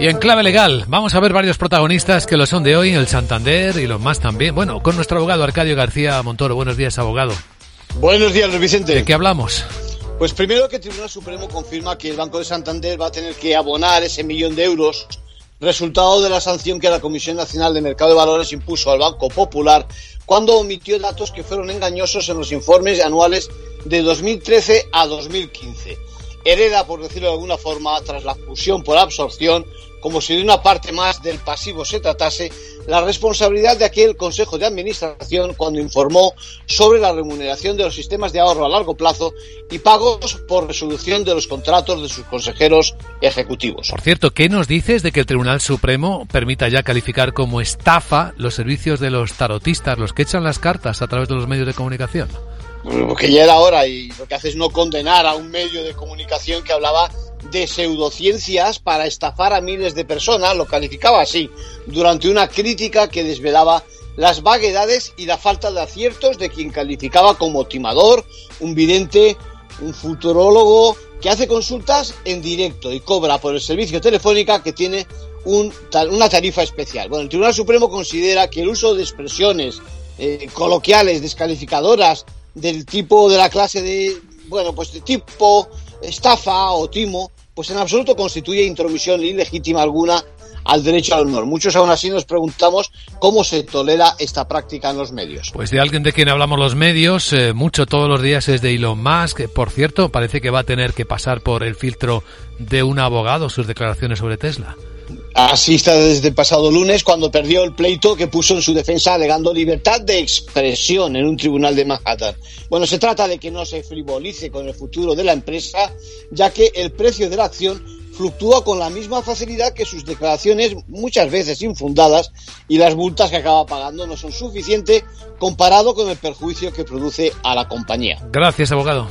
Y en clave legal, vamos a ver varios protagonistas que lo son de hoy, el Santander y los más también. Bueno, con nuestro abogado Arcadio García Montoro. Buenos días, abogado. Buenos días, Luis Vicente. ¿De qué hablamos? Pues primero que el Tribunal Supremo confirma que el Banco de Santander va a tener que abonar ese millón de euros resultado de la sanción que la Comisión Nacional de Mercado de Valores impuso al Banco Popular cuando omitió datos que fueron engañosos en los informes anuales de 2013 a 2015. Hereda, por decirlo de alguna forma, tras la fusión por absorción, como si de una parte más del pasivo se tratase, la responsabilidad de aquel Consejo de Administración cuando informó sobre la remuneración de los sistemas de ahorro a largo plazo y pagos por resolución de los contratos de sus consejeros ejecutivos. Por cierto, ¿qué nos dices de que el Tribunal Supremo permita ya calificar como estafa los servicios de los tarotistas, los que echan las cartas a través de los medios de comunicación? Porque ya era hora y lo que hace es no condenar a un medio de comunicación que hablaba de pseudociencias para estafar a miles de personas, lo calificaba así, durante una crítica que desvelaba las vaguedades y la falta de aciertos de quien calificaba como timador, un vidente, un futurólogo que hace consultas en directo y cobra por el servicio telefónica que tiene un, una tarifa especial. Bueno, el Tribunal Supremo considera que el uso de expresiones eh, coloquiales descalificadoras del tipo de la clase de, bueno, pues de tipo estafa o timo, pues en absoluto constituye intromisión ilegítima alguna al derecho al honor. Muchos aún así nos preguntamos cómo se tolera esta práctica en los medios. Pues de alguien de quien hablamos los medios, eh, mucho todos los días es de Elon Musk. Por cierto, parece que va a tener que pasar por el filtro de un abogado sus declaraciones sobre Tesla. Así está desde pasado lunes, cuando perdió el pleito que puso en su defensa alegando libertad de expresión en un tribunal de Manhattan. Bueno, se trata de que no se frivolice con el futuro de la empresa, ya que el precio de la acción fluctúa con la misma facilidad que sus declaraciones, muchas veces infundadas, y las multas que acaba pagando no son suficientes comparado con el perjuicio que produce a la compañía. Gracias, abogado.